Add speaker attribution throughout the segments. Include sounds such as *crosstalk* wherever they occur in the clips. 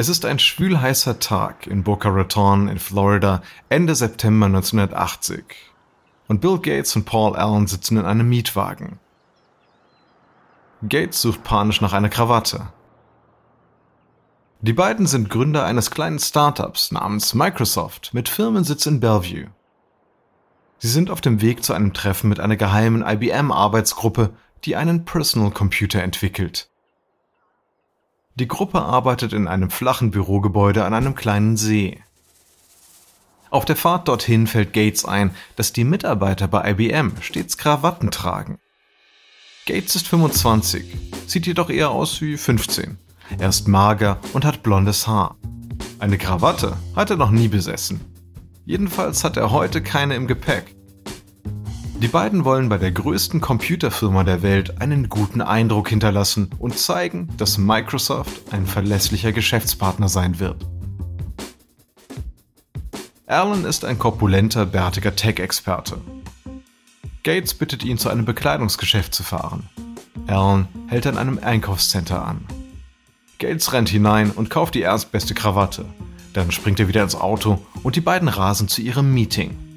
Speaker 1: Es ist ein schwülheißer Tag in Boca Raton in Florida Ende September 1980 und Bill Gates und Paul Allen sitzen in einem Mietwagen. Gates sucht panisch nach einer Krawatte. Die beiden sind Gründer eines kleinen Startups namens Microsoft mit Firmensitz in Bellevue. Sie sind auf dem Weg zu einem Treffen mit einer geheimen IBM-Arbeitsgruppe, die einen Personal Computer entwickelt. Die Gruppe arbeitet in einem flachen Bürogebäude an einem kleinen See. Auf der Fahrt dorthin fällt Gates ein, dass die Mitarbeiter bei IBM stets Krawatten tragen. Gates ist 25, sieht jedoch eher aus wie 15. Er ist mager und hat blondes Haar. Eine Krawatte hat er noch nie besessen. Jedenfalls hat er heute keine im Gepäck. Die beiden wollen bei der größten Computerfirma der Welt einen guten Eindruck hinterlassen und zeigen, dass Microsoft ein verlässlicher Geschäftspartner sein wird. Alan ist ein korpulenter, bärtiger Tech-Experte. Gates bittet ihn, zu einem Bekleidungsgeschäft zu fahren. Alan hält an einem Einkaufscenter an. Gates rennt hinein und kauft die erstbeste Krawatte. Dann springt er wieder ins Auto und die beiden rasen zu ihrem Meeting.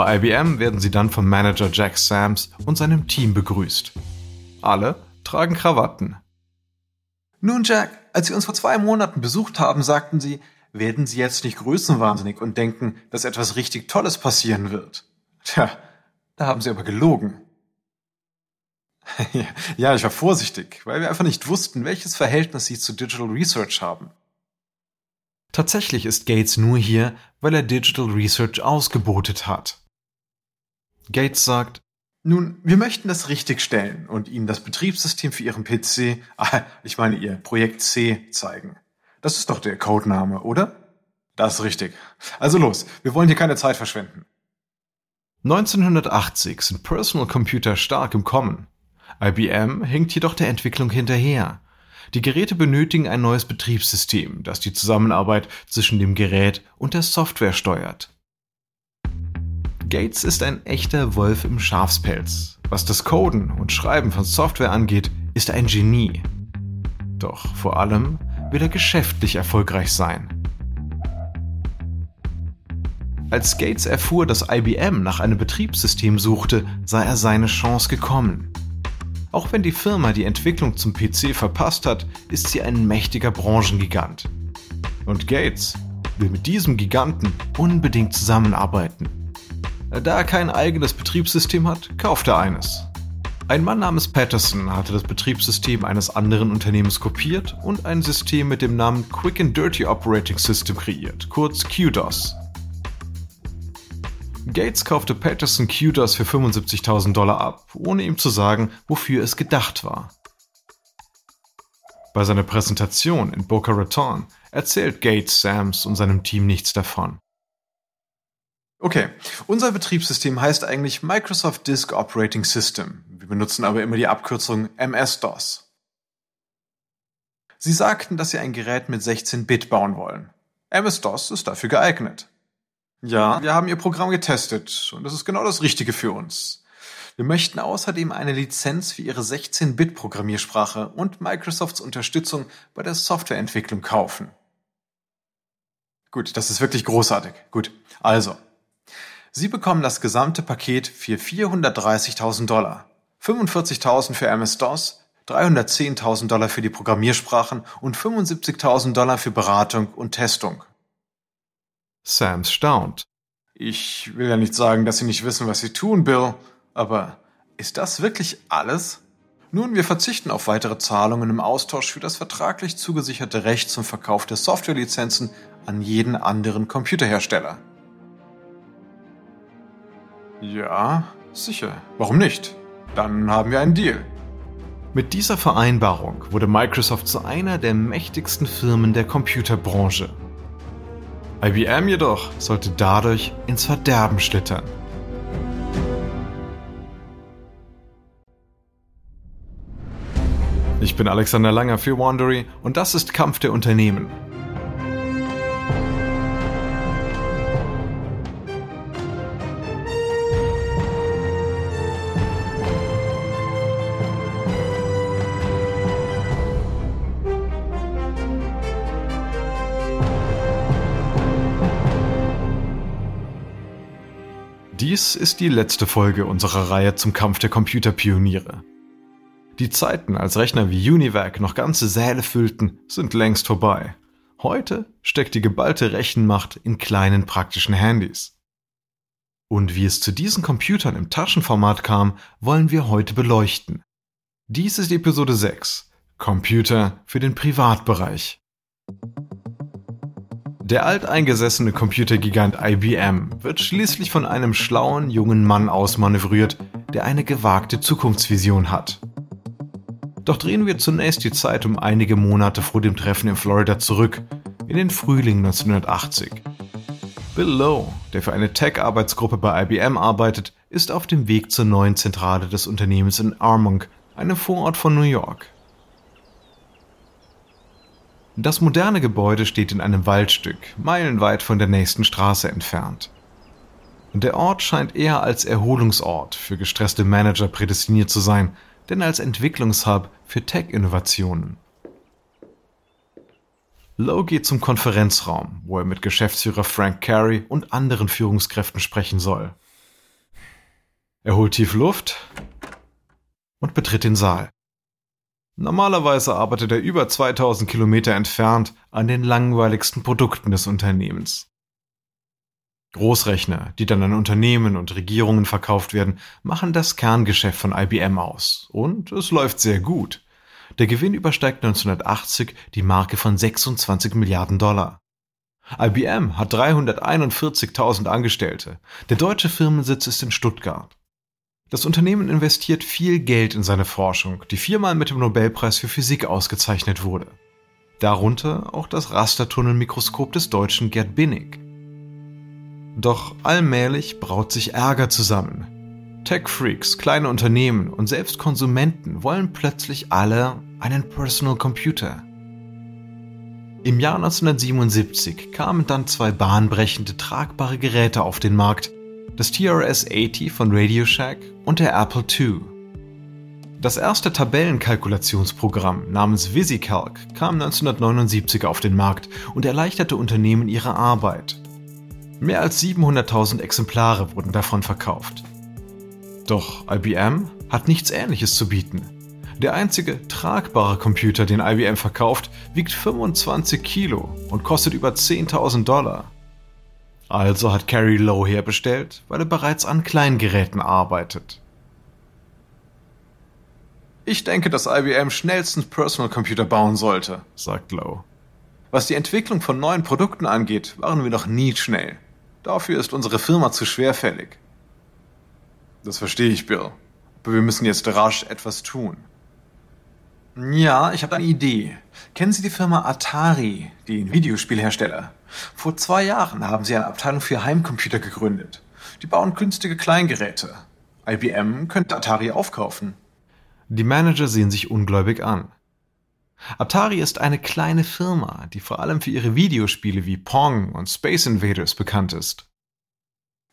Speaker 1: Bei IBM werden sie dann vom Manager Jack Sams und seinem Team begrüßt. Alle tragen Krawatten.
Speaker 2: Nun, Jack, als Sie uns vor zwei Monaten besucht haben, sagten Sie, werden Sie jetzt nicht größenwahnsinnig und denken, dass etwas richtig Tolles passieren wird. Tja, da haben Sie aber gelogen. *laughs* ja, ich war vorsichtig, weil wir einfach nicht wussten, welches Verhältnis Sie zu Digital Research haben.
Speaker 1: Tatsächlich ist Gates nur hier, weil er Digital Research ausgebotet hat. Gates sagt,
Speaker 2: nun, wir möchten das richtigstellen und Ihnen das Betriebssystem für Ihren PC, *laughs* ah, ich meine Ihr Projekt C, zeigen. Das ist doch der Codename, oder? Das ist richtig. Also los, wir wollen hier keine Zeit verschwenden.
Speaker 1: 1980 sind Personal Computer stark im Kommen. IBM hinkt jedoch der Entwicklung hinterher. Die Geräte benötigen ein neues Betriebssystem, das die Zusammenarbeit zwischen dem Gerät und der Software steuert. Gates ist ein echter Wolf im Schafspelz. Was das Coden und Schreiben von Software angeht, ist er ein Genie. Doch vor allem will er geschäftlich erfolgreich sein. Als Gates erfuhr, dass IBM nach einem Betriebssystem suchte, sah er seine Chance gekommen. Auch wenn die Firma die Entwicklung zum PC verpasst hat, ist sie ein mächtiger Branchengigant. Und Gates will mit diesem Giganten unbedingt zusammenarbeiten. Da er kein eigenes Betriebssystem hat, kauft er eines. Ein Mann namens Patterson hatte das Betriebssystem eines anderen Unternehmens kopiert und ein System mit dem Namen Quick and Dirty Operating System kreiert, kurz QDOS. Gates kaufte Patterson QDOS für 75.000 Dollar ab, ohne ihm zu sagen, wofür es gedacht war. Bei seiner Präsentation in Boca Raton erzählt Gates Sams und seinem Team nichts davon.
Speaker 2: Okay, unser Betriebssystem heißt eigentlich Microsoft Disk Operating System. Wir benutzen aber immer die Abkürzung MS-DOS. Sie sagten, dass Sie ein Gerät mit 16 Bit bauen wollen. MS-DOS ist dafür geeignet. Ja, wir haben Ihr Programm getestet und das ist genau das Richtige für uns. Wir möchten außerdem eine Lizenz für Ihre 16-Bit-Programmiersprache und Microsofts Unterstützung bei der Softwareentwicklung kaufen. Gut, das ist wirklich großartig. Gut, also. Sie bekommen das gesamte Paket für 430.000 Dollar. 45.000 für MS-DOS, 310.000 Dollar für die Programmiersprachen und 75.000 Dollar für Beratung und Testung.
Speaker 1: Sams staunt.
Speaker 2: Ich will ja nicht sagen, dass Sie nicht wissen, was Sie tun, Bill, aber ist das wirklich alles? Nun, wir verzichten auf weitere Zahlungen im Austausch für das vertraglich zugesicherte Recht zum Verkauf der Softwarelizenzen an jeden anderen Computerhersteller. Ja, sicher. Warum nicht? Dann haben wir einen Deal.
Speaker 1: Mit dieser Vereinbarung wurde Microsoft zu einer der mächtigsten Firmen der Computerbranche. IBM jedoch sollte dadurch ins Verderben schlittern. Ich bin Alexander Langer für Wandery und das ist Kampf der Unternehmen. Dies ist die letzte Folge unserer Reihe zum Kampf der Computerpioniere. Die Zeiten, als Rechner wie Univac noch ganze Säle füllten, sind längst vorbei. Heute steckt die geballte Rechenmacht in kleinen praktischen Handys. Und wie es zu diesen Computern im Taschenformat kam, wollen wir heute beleuchten. Dies ist Episode 6 Computer für den Privatbereich. Der alteingesessene Computergigant IBM wird schließlich von einem schlauen jungen Mann ausmanövriert, der eine gewagte Zukunftsvision hat. Doch drehen wir zunächst die Zeit um einige Monate vor dem Treffen in Florida zurück, in den Frühling 1980. Bill Lowe, der für eine Tech-Arbeitsgruppe bei IBM arbeitet, ist auf dem Weg zur neuen Zentrale des Unternehmens in Armonk, einem Vorort von New York. Das moderne Gebäude steht in einem Waldstück, meilenweit von der nächsten Straße entfernt. Der Ort scheint eher als Erholungsort für gestresste Manager prädestiniert zu sein, denn als Entwicklungshub für Tech-Innovationen. Lowe geht zum Konferenzraum, wo er mit Geschäftsführer Frank Carey und anderen Führungskräften sprechen soll. Er holt tief Luft und betritt den Saal. Normalerweise arbeitet er über 2000 Kilometer entfernt an den langweiligsten Produkten des Unternehmens. Großrechner, die dann an Unternehmen und Regierungen verkauft werden, machen das Kerngeschäft von IBM aus. Und es läuft sehr gut. Der Gewinn übersteigt 1980 die Marke von 26 Milliarden Dollar. IBM hat 341.000 Angestellte. Der deutsche Firmensitz ist in Stuttgart. Das Unternehmen investiert viel Geld in seine Forschung, die viermal mit dem Nobelpreis für Physik ausgezeichnet wurde. Darunter auch das Rastertunnelmikroskop des deutschen Gerd Binnig. Doch allmählich braut sich Ärger zusammen. Tech-Freaks, kleine Unternehmen und selbst Konsumenten wollen plötzlich alle einen Personal Computer. Im Jahr 1977 kamen dann zwei bahnbrechende tragbare Geräte auf den Markt, das TRS-80 von Radio Shack und der Apple II. Das erste Tabellenkalkulationsprogramm namens VisiCalc kam 1979 auf den Markt und erleichterte Unternehmen ihre Arbeit. Mehr als 700.000 Exemplare wurden davon verkauft. Doch IBM hat nichts Ähnliches zu bieten. Der einzige tragbare Computer, den IBM verkauft, wiegt 25 Kilo und kostet über 10.000 Dollar. Also hat Carrie Lowe herbestellt, weil er bereits an Kleingeräten arbeitet.
Speaker 2: Ich denke, dass IBM schnellstens Personal Computer bauen sollte, sagt Lowe. Was die Entwicklung von neuen Produkten angeht, waren wir noch nie schnell. Dafür ist unsere Firma zu schwerfällig. Das verstehe ich, Bill. Aber wir müssen jetzt rasch etwas tun. Ja, ich habe eine Idee. Kennen Sie die Firma Atari, den Videospielhersteller? Vor zwei Jahren haben sie eine Abteilung für Heimcomputer gegründet. Die bauen günstige Kleingeräte. IBM könnte Atari aufkaufen.
Speaker 1: Die Manager sehen sich ungläubig an. Atari ist eine kleine Firma, die vor allem für ihre Videospiele wie Pong und Space Invaders bekannt ist.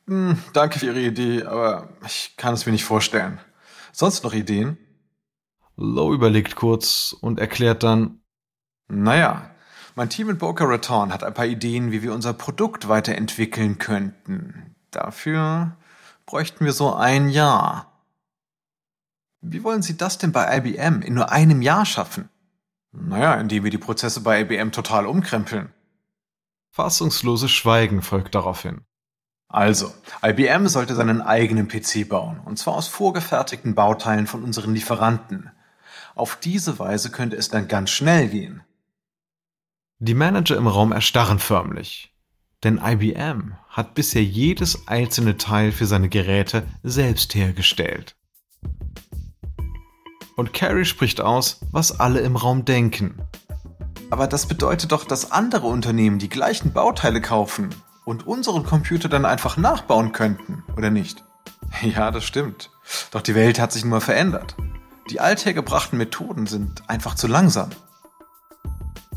Speaker 2: Hm, danke für Ihre Idee, aber ich kann es mir nicht vorstellen. Sonst noch Ideen?
Speaker 1: Lowe überlegt kurz und erklärt dann,
Speaker 2: naja, mein Team in Boca Raton hat ein paar Ideen, wie wir unser Produkt weiterentwickeln könnten. Dafür bräuchten wir so ein Jahr. Wie wollen Sie das denn bei IBM in nur einem Jahr schaffen? Naja, indem wir die Prozesse bei IBM total umkrempeln.
Speaker 1: Fassungsloses Schweigen folgt daraufhin.
Speaker 2: Also, IBM sollte seinen eigenen PC bauen, und zwar aus vorgefertigten Bauteilen von unseren Lieferanten. Auf diese Weise könnte es dann ganz schnell gehen.
Speaker 1: Die Manager im Raum erstarren förmlich. Denn IBM hat bisher jedes einzelne Teil für seine Geräte selbst hergestellt. Und Carrie spricht aus, was alle im Raum denken.
Speaker 2: Aber das bedeutet doch, dass andere Unternehmen die gleichen Bauteile kaufen und unseren Computer dann einfach nachbauen könnten, oder nicht? *laughs* Ja, das stimmt. Doch die Welt hat sich nun mal verändert. Die althergebrachten Methoden sind einfach zu langsam.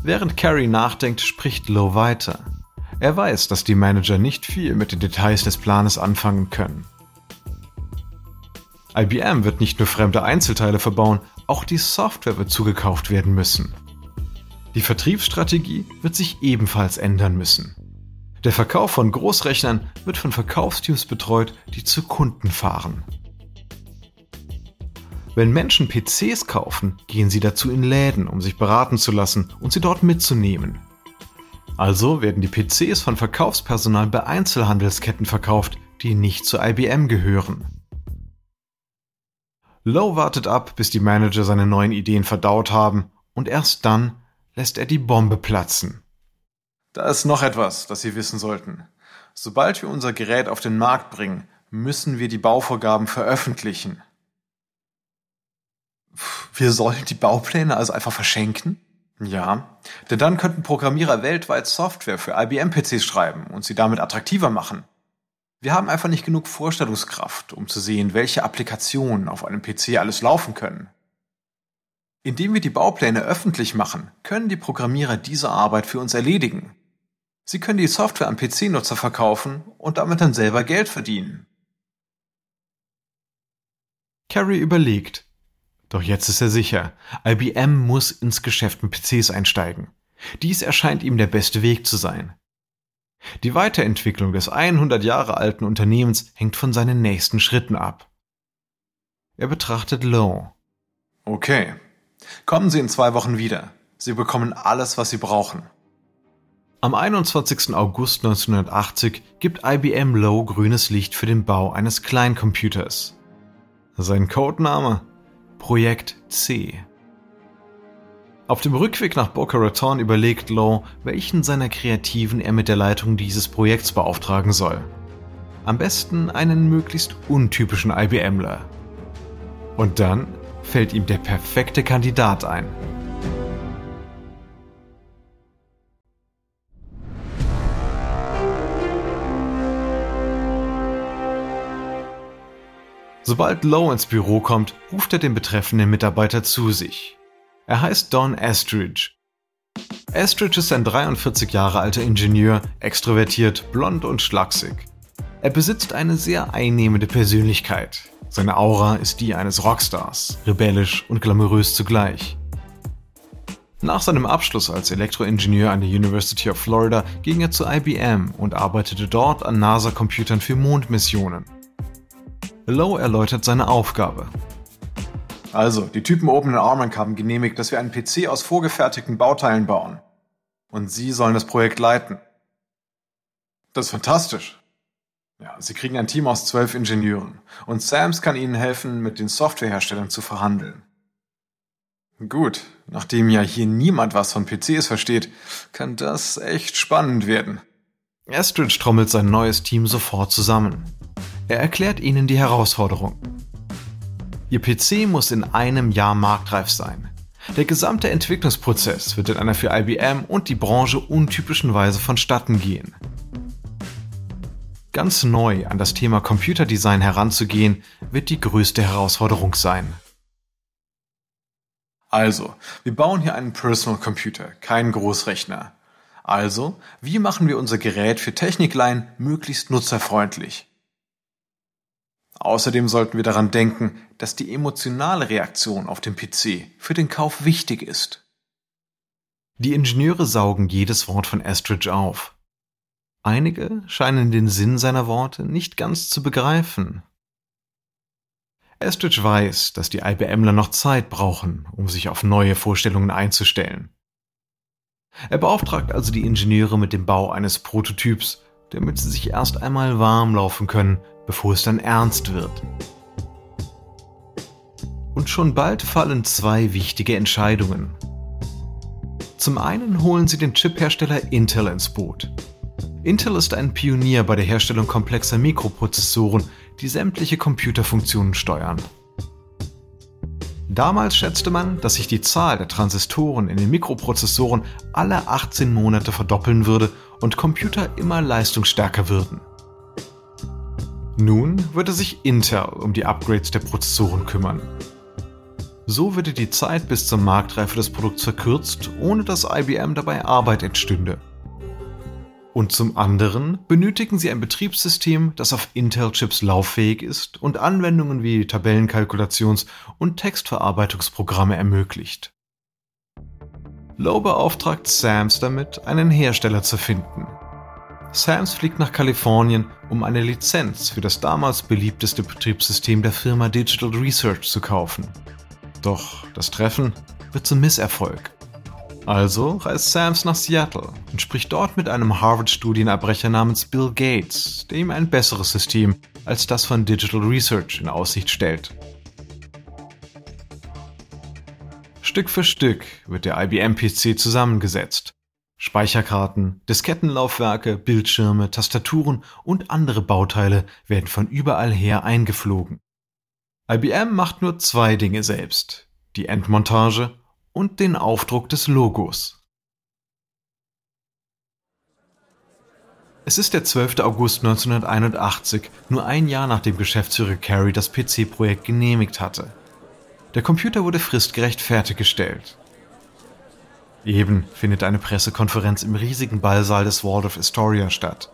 Speaker 1: Während Carrie nachdenkt, spricht Lowe weiter. Er weiß, dass die Manager nicht viel mit den Details des Planes anfangen können. IBM wird nicht nur fremde Einzelteile verbauen, auch die Software wird zugekauft werden müssen. Die Vertriebsstrategie wird sich ebenfalls ändern müssen. Der Verkauf von Großrechnern wird von Verkaufsteams betreut, die zu Kunden fahren. Wenn Menschen PCs kaufen, gehen sie dazu in Läden, um sich beraten zu lassen und sie dort mitzunehmen. Also werden die PCs von Verkaufspersonal bei Einzelhandelsketten verkauft, die nicht zu IBM gehören. Lowe wartet ab, bis die Manager seine neuen Ideen verdaut haben, und erst dann lässt er die Bombe platzen.
Speaker 2: Da ist noch etwas, das Sie wissen sollten. Sobald wir unser Gerät auf den Markt bringen, müssen wir die Bauvorgaben veröffentlichen. Wir sollen die Baupläne also einfach verschenken? Ja, denn dann könnten Programmierer weltweit Software für IBM-PCs schreiben und sie damit attraktiver machen. Wir haben einfach nicht genug Vorstellungskraft, um zu sehen, welche Applikationen auf einem PC alles laufen können. Indem wir die Baupläne öffentlich machen, können die Programmierer diese Arbeit für uns erledigen. Sie können die Software an PC-Nutzer verkaufen und damit dann selber Geld verdienen.
Speaker 1: Carrie überlegt, doch jetzt ist er sicher, IBM muss ins Geschäft mit PCs einsteigen. Dies erscheint ihm der beste Weg zu sein. Die Weiterentwicklung des 100 Jahre alten Unternehmens hängt von seinen nächsten Schritten ab. Er betrachtet Lowe.
Speaker 2: Okay. Kommen Sie in zwei Wochen wieder. Sie bekommen alles, was Sie brauchen.
Speaker 1: Am 21. August 1980 gibt IBM Lowe grünes Licht für den Bau eines Kleincomputers. Sein Codename Projekt C. Auf dem Rückweg nach Boca Raton überlegt Law, welchen seiner Kreativen er mit der Leitung dieses Projekts beauftragen soll. Am besten einen möglichst untypischen IBMler. Und dann fällt ihm der perfekte Kandidat ein. Sobald Lowe ins Büro kommt, ruft er den betreffenden Mitarbeiter zu sich. Er heißt Don Estridge. Estridge ist ein 43 Jahre alter Ingenieur, extrovertiert, blond und schlaksig. Er besitzt eine sehr einnehmende Persönlichkeit. Seine Aura ist die eines Rockstars, rebellisch und glamourös zugleich. Nach seinem Abschluss als Elektroingenieur an der University of Florida ging er zu IBM und arbeitete dort an NASA-Computern für Mondmissionen. Lowe erläutert seine Aufgabe.
Speaker 2: Also, die Typen oben in Armonk haben genehmigt, dass wir einen PC aus vorgefertigten Bauteilen bauen. Und Sie sollen das Projekt leiten. Das ist fantastisch. Ja, Sie kriegen ein Team aus zwölf Ingenieuren. Und Sams kann Ihnen helfen, mit den Softwareherstellern zu verhandeln. Gut, nachdem ja hier niemand was von PCs versteht, kann das echt spannend werden.
Speaker 1: Estridge trommelt sein neues Team sofort zusammen. Er erklärt ihnen die Herausforderung. Ihr PC muss in einem Jahr marktreif sein. Der gesamte Entwicklungsprozess wird in einer für IBM und die Branche untypischen Weise vonstatten gehen. Ganz neu an das Thema Computerdesign heranzugehen, wird die größte Herausforderung sein.
Speaker 2: Also, wir bauen hier einen Personal Computer, keinen Großrechner. Also, wie machen wir unser Gerät für Techniklein möglichst nutzerfreundlich? Außerdem sollten wir daran denken, dass die emotionale Reaktion auf dem PC für den Kauf wichtig ist.
Speaker 1: Die Ingenieure saugen jedes Wort von Estridge auf. Einige scheinen den Sinn seiner Worte nicht ganz zu begreifen. Estridge weiß, dass die IBMler noch Zeit brauchen, um sich auf neue Vorstellungen einzustellen. Er beauftragt also die Ingenieure mit dem Bau eines Prototyps, damit sie sich erst einmal warm laufen können, bevor es dann ernst wird. Und schon bald fallen zwei wichtige Entscheidungen. Zum einen holen sie den Chiphersteller Intel ins Boot. Intel ist ein Pionier bei der Herstellung komplexer Mikroprozessoren, die sämtliche Computerfunktionen steuern. Damals schätzte man, dass sich die Zahl der Transistoren in den Mikroprozessoren alle 18 Monate verdoppeln würde und Computer immer leistungsstärker würden. Nun würde sich Intel um die Upgrades der Prozessoren kümmern. So würde die Zeit bis zur Marktreife des Produkts verkürzt, ohne dass IBM dabei Arbeit entstünde. Und zum anderen benötigen sie ein Betriebssystem, das auf Intel-Chips lauffähig ist und Anwendungen wie Tabellenkalkulations- und Textverarbeitungsprogramme ermöglicht. Lowe beauftragt Sams damit, einen Hersteller zu finden. Sams fliegt nach Kalifornien, um eine Lizenz für das damals beliebteste Betriebssystem der Firma Digital Research zu kaufen. Doch das Treffen wird zum Misserfolg. Also reist Sams nach Seattle und spricht dort mit einem Harvard-Studienabbrecher namens Bill Gates, der ihm ein besseres System als das von Digital Research in Aussicht stellt. Stück für Stück wird der IBM-PC zusammengesetzt Speicherkarten, Diskettenlaufwerke, Bildschirme, Tastaturen und andere Bauteile werden von überall her eingeflogen. IBM macht nur zwei Dinge selbst, die Endmontage und den Aufdruck des Logos. Es ist der 12. August 1981, nur ein Jahr nachdem Geschäftsführer Carey das PC-Projekt genehmigt hatte. Der Computer wurde fristgerecht fertiggestellt. Eben findet eine Pressekonferenz im riesigen Ballsaal des Waldorf Astoria statt.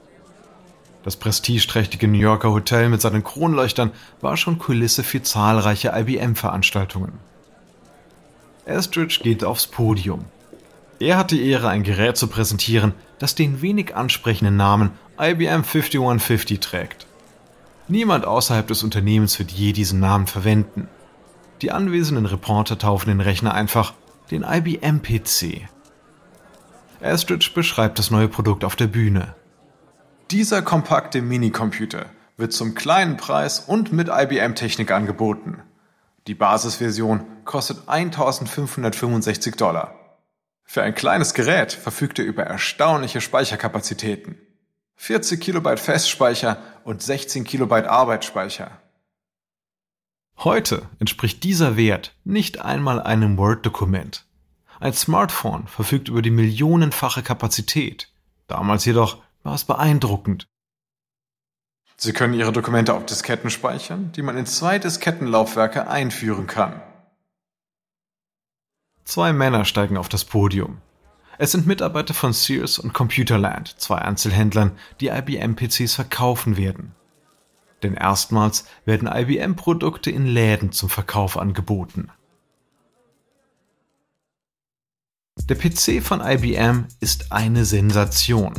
Speaker 1: Das prestigeträchtige New Yorker Hotel mit seinen Kronleuchtern war schon Kulisse für zahlreiche IBM-Veranstaltungen. Estridge geht aufs Podium. Er hat die Ehre, ein Gerät zu präsentieren, das den wenig ansprechenden Namen IBM 5150 trägt. Niemand außerhalb des Unternehmens wird je diesen Namen verwenden. Die anwesenden Reporter taufen den Rechner einfach den IBM-PC. Astridge beschreibt das neue Produkt auf der Bühne.
Speaker 2: Dieser kompakte Minicomputer wird zum kleinen Preis und mit IBM-Technik angeboten. Die Basisversion kostet 1565 Dollar. Für ein kleines Gerät verfügt er über erstaunliche Speicherkapazitäten. 40 Kilobyte Festspeicher und 16 Kilobyte Arbeitsspeicher.
Speaker 1: Heute entspricht dieser Wert nicht einmal einem Word-Dokument. Ein Smartphone verfügt über die millionenfache Kapazität. Damals jedoch war es beeindruckend.
Speaker 2: Sie können Ihre Dokumente auf Disketten speichern, die man in zwei Diskettenlaufwerke einführen kann.
Speaker 1: Zwei Männer steigen auf das Podium. Es sind Mitarbeiter von Sears und Computerland, zwei Einzelhändlern, die IBM-PCs verkaufen werden. Denn erstmals werden IBM-Produkte in Läden zum Verkauf angeboten. Der PC von IBM ist eine Sensation.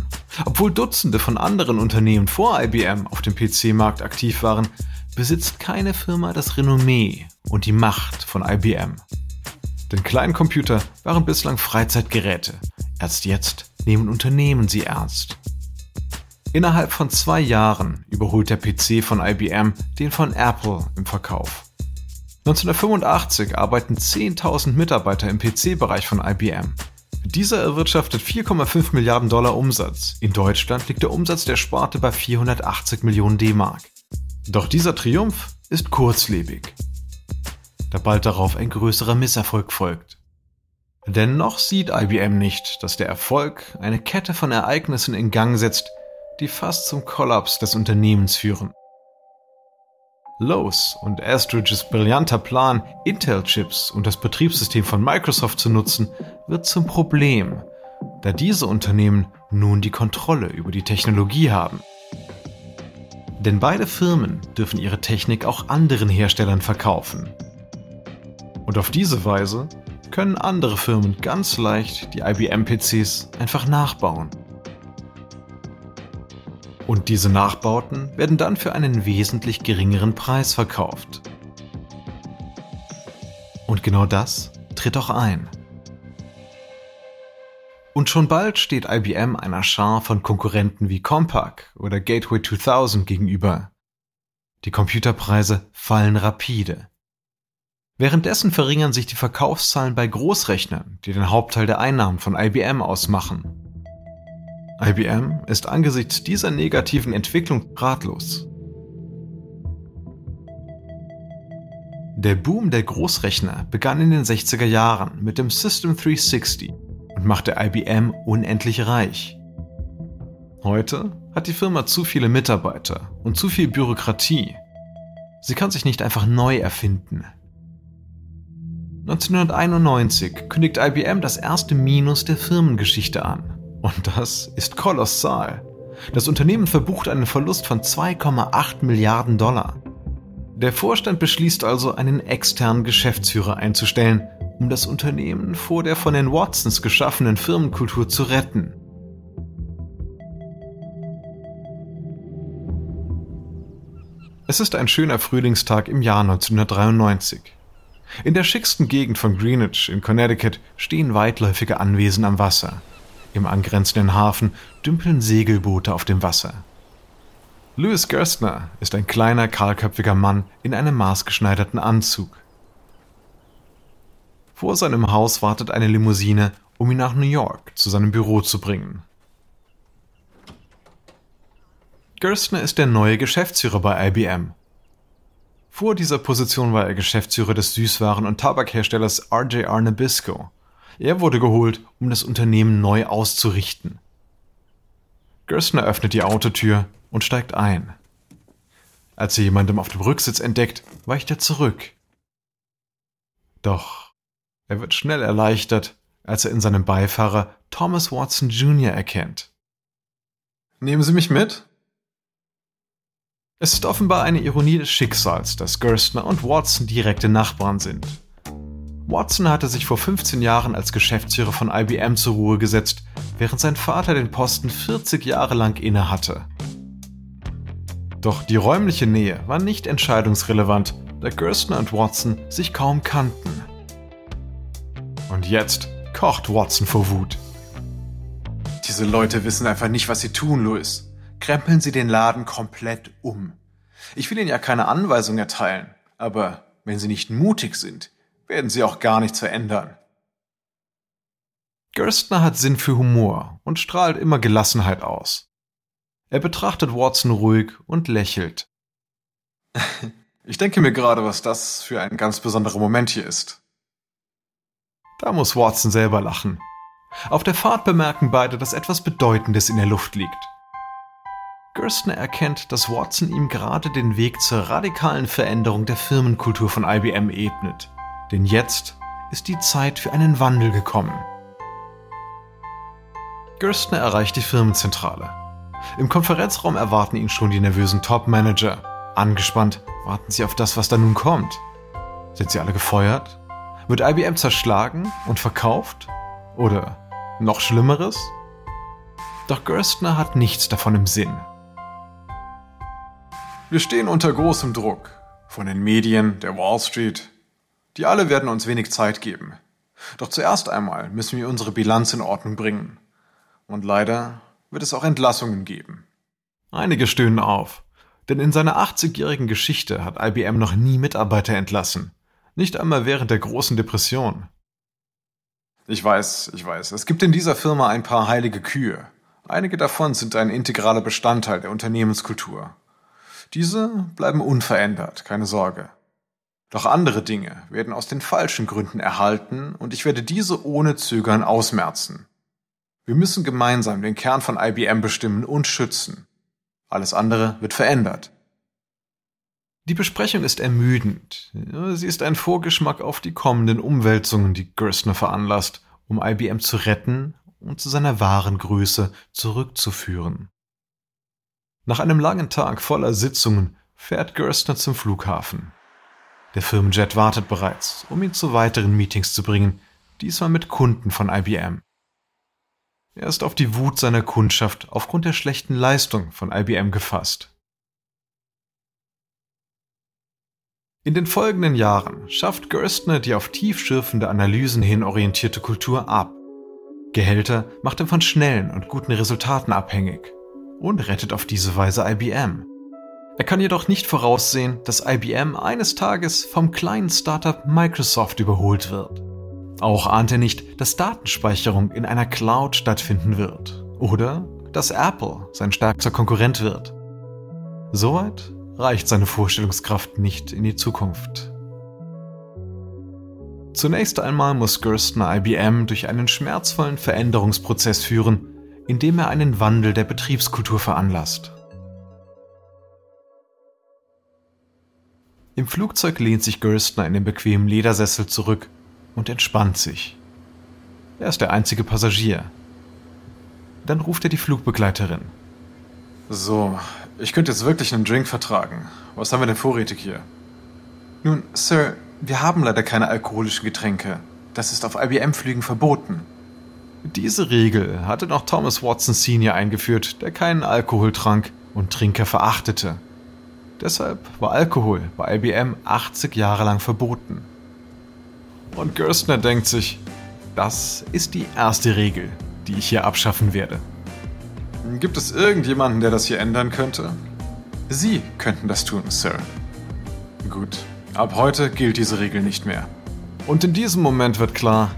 Speaker 1: Obwohl Dutzende von anderen Unternehmen vor IBM auf dem PC-Markt aktiv waren, besitzt keine Firma das Renommee und die Macht von IBM. Denn Kleincomputer waren bislang Freizeitgeräte. Erst jetzt nehmen Unternehmen sie ernst. Innerhalb von zwei Jahren überholt der PC von IBM den von Apple im Verkauf. 1985 arbeiten 10.000 Mitarbeiter im PC-Bereich von IBM. Dieser erwirtschaftet 4,5 Milliarden Dollar Umsatz. In Deutschland liegt der Umsatz der Sparte bei 480 Millionen D-Mark. Doch dieser Triumph ist kurzlebig, da bald darauf ein größerer Misserfolg folgt. Dennoch sieht IBM nicht, dass der Erfolg eine Kette von Ereignissen in Gang setzt, die fast zum Kollaps des Unternehmens führen. Lowe's und Astridges brillanter Plan, Intel-Chips und das Betriebssystem von Microsoft zu nutzen, wird zum Problem, da diese Unternehmen nun die Kontrolle über die Technologie haben. Denn beide Firmen dürfen ihre Technik auch anderen Herstellern verkaufen. Und auf diese Weise können andere Firmen ganz leicht die IBM-PCs einfach nachbauen. Und diese Nachbauten werden dann für einen wesentlich geringeren Preis verkauft. Und genau das tritt auch ein. Und schon bald steht IBM einer Schar von Konkurrenten wie Compaq oder Gateway 2000 gegenüber. Die Computerpreise fallen rapide. Währenddessen verringern sich die Verkaufszahlen bei Großrechnern, die den Hauptteil der Einnahmen von IBM ausmachen. IBM ist angesichts dieser negativen Entwicklung ratlos. Der Boom der Großrechner begann in den 60er Jahren mit dem System 360 und machte IBM unendlich reich. Heute hat die Firma zu viele Mitarbeiter und zu viel Bürokratie. Sie kann sich nicht einfach neu erfinden. 1991 kündigt IBM das erste Minus der Firmengeschichte an. Und das ist kolossal. Das Unternehmen verbucht einen Verlust von 2,8 Milliarden Dollar. Der Vorstand beschließt also, einen externen Geschäftsführer einzustellen, um das Unternehmen vor der von den Watsons geschaffenen Firmenkultur zu retten. Es ist ein schöner Frühlingstag im Jahr 1993. In der schicksten Gegend von Greenwich in Connecticut stehen weitläufige Anwesen am Wasser. Im angrenzenden Hafen dümpeln Segelboote auf dem Wasser. Louis Gerstner ist ein kleiner, kahlköpfiger Mann in einem maßgeschneiderten Anzug. Vor seinem Haus wartet eine Limousine, um ihn nach New York zu seinem Büro zu bringen. Gerstner ist der neue Geschäftsführer bei IBM. Vor dieser Position war er Geschäftsführer des Süßwaren- und Tabakherstellers RJR Nabisco. Er wurde geholt, um das Unternehmen neu auszurichten. Gerstner öffnet die Autotür und steigt ein. Als er jemandem auf dem Rücksitz entdeckt, weicht er zurück. Doch er wird schnell erleichtert, als er in seinem Beifahrer Thomas Watson Jr. erkennt.
Speaker 2: Nehmen Sie mich mit?
Speaker 1: Es ist offenbar eine Ironie des Schicksals, dass Gerstner und Watson direkte Nachbarn sind. Watson hatte sich vor 15 Jahren als Geschäftsführer von IBM zur Ruhe gesetzt, während sein Vater den Posten 40 Jahre lang innehatte. Doch die räumliche Nähe war nicht entscheidungsrelevant, da Gerstner und Watson sich kaum kannten. Und jetzt kocht Watson vor Wut.
Speaker 2: Diese Leute wissen einfach nicht, was sie tun, Louis. Krempeln Sie den Laden komplett um. Ich will Ihnen ja keine Anweisung erteilen, aber wenn Sie nicht mutig sind, werden Sie auch gar nichts verändern.
Speaker 1: Gerstner hat Sinn für Humor und strahlt immer Gelassenheit aus. Er betrachtet Watson ruhig und lächelt.
Speaker 2: Ich denke mir gerade, was das für ein ganz besonderer Moment hier ist.
Speaker 1: Da muss Watson selber lachen. Auf der Fahrt bemerken beide, dass etwas Bedeutendes in der Luft liegt. Gerstner erkennt, dass Watson ihm gerade den Weg zur radikalen Veränderung der Firmenkultur von IBM ebnet. Denn jetzt ist die Zeit für einen Wandel gekommen. Gerstner erreicht die Firmenzentrale. Im Konferenzraum erwarten ihn schon die nervösen Top-Manager. Angespannt warten sie auf das, was da nun kommt. Sind sie alle gefeuert? Wird IBM zerschlagen und verkauft? Oder noch Schlimmeres? Doch Gerstner hat nichts davon im Sinn.
Speaker 2: Wir stehen unter großem Druck von den Medien, der Wall Street. Die alle werden uns wenig Zeit geben. Doch zuerst einmal müssen wir unsere Bilanz in Ordnung bringen. Und leider wird es auch Entlassungen geben.
Speaker 1: Einige stöhnen auf, denn in seiner 80-jährigen Geschichte hat IBM noch nie Mitarbeiter entlassen. Nicht einmal während der großen Depression.
Speaker 2: Ich weiß, ich weiß. Es gibt in dieser Firma ein paar heilige Kühe. Einige davon sind ein integraler Bestandteil der Unternehmenskultur. Diese bleiben unverändert, keine Sorge. Doch andere Dinge werden aus den falschen Gründen erhalten und ich werde diese ohne Zögern ausmerzen. Wir müssen gemeinsam den Kern von IBM bestimmen und schützen. Alles andere wird verändert.
Speaker 1: Die Besprechung ist ermüdend. Sie ist ein Vorgeschmack auf die kommenden Umwälzungen, die Gerstner veranlasst, um IBM zu retten und zu seiner wahren Größe zurückzuführen. Nach einem langen Tag voller Sitzungen fährt Gerstner zum Flughafen. Der Firmenjet wartet bereits, um ihn zu weiteren Meetings zu bringen, diesmal mit Kunden von IBM. Er ist auf die Wut seiner Kundschaft aufgrund der schlechten Leistung von IBM gefasst. In den folgenden Jahren schafft Gerstner die auf tiefschürfende Analysen hin orientierte Kultur ab. Gehälter macht er von schnellen und guten Resultaten abhängig und rettet auf diese Weise IBM. Er kann jedoch nicht voraussehen, dass IBM eines Tages vom kleinen Startup Microsoft überholt wird. Auch ahnt er nicht, dass Datenspeicherung in einer Cloud stattfinden wird oder dass Apple sein stärkster Konkurrent wird. Soweit reicht seine Vorstellungskraft nicht in die Zukunft. Zunächst einmal muss Gerstner IBM durch einen schmerzvollen Veränderungsprozess führen, indem er einen Wandel der Betriebskultur veranlasst. Im Flugzeug lehnt sich Gerstner in den bequemen Ledersessel zurück und entspannt sich. Er ist der einzige Passagier. Dann ruft er die Flugbegleiterin.
Speaker 2: So, ich könnte jetzt wirklich einen Drink vertragen. Was haben wir denn vorrätig hier? Nun, Sir, wir haben leider keine alkoholischen Getränke. Das ist auf IBM-Flügen verboten.
Speaker 1: Diese Regel hatte noch Thomas Watson Sr. eingeführt, der keinen Alkohol trank und Trinker verachtete. Deshalb war Alkohol bei IBM 80 Jahre lang verboten. Und Gerstner denkt sich, das ist die erste Regel, die ich hier abschaffen werde.
Speaker 2: Gibt es irgendjemanden, der das hier ändern könnte? Sie könnten das tun, Sir. Gut, ab heute gilt diese Regel nicht mehr.
Speaker 1: Und in diesem Moment wird klar,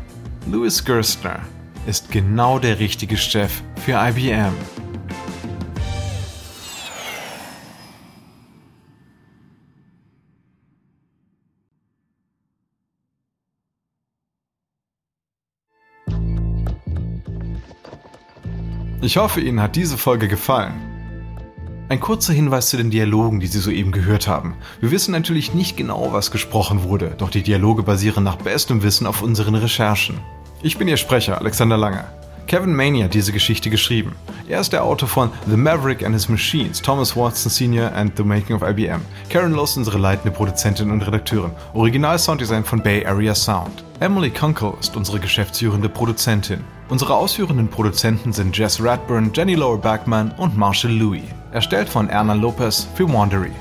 Speaker 1: Louis Gerstner ist genau der richtige Chef für IBM. Ich hoffe, Ihnen hat diese Folge gefallen. Ein kurzer Hinweis zu den Dialogen, die Sie soeben gehört haben. Wir wissen natürlich nicht genau, was gesprochen wurde, doch die Dialoge basieren nach bestem Wissen auf unseren Recherchen. Ich bin Ihr Sprecher, Alexander Lange. Kevin Maney hat diese Geschichte geschrieben. Er ist der Autor von The Maverick and His Machines, Thomas Watson Sr. and The Making of IBM. Karen Loss unsere leitende Produzentin und Redakteurin. Original Sounddesign von Bay Area Sound. Emily Kunkel ist unsere geschäftsführende Produzentin. Unsere ausführenden Produzenten sind Jess Radburn, Jenny Lower Backman und Marshall Louis. Erstellt von Erna Lopez für Wandery.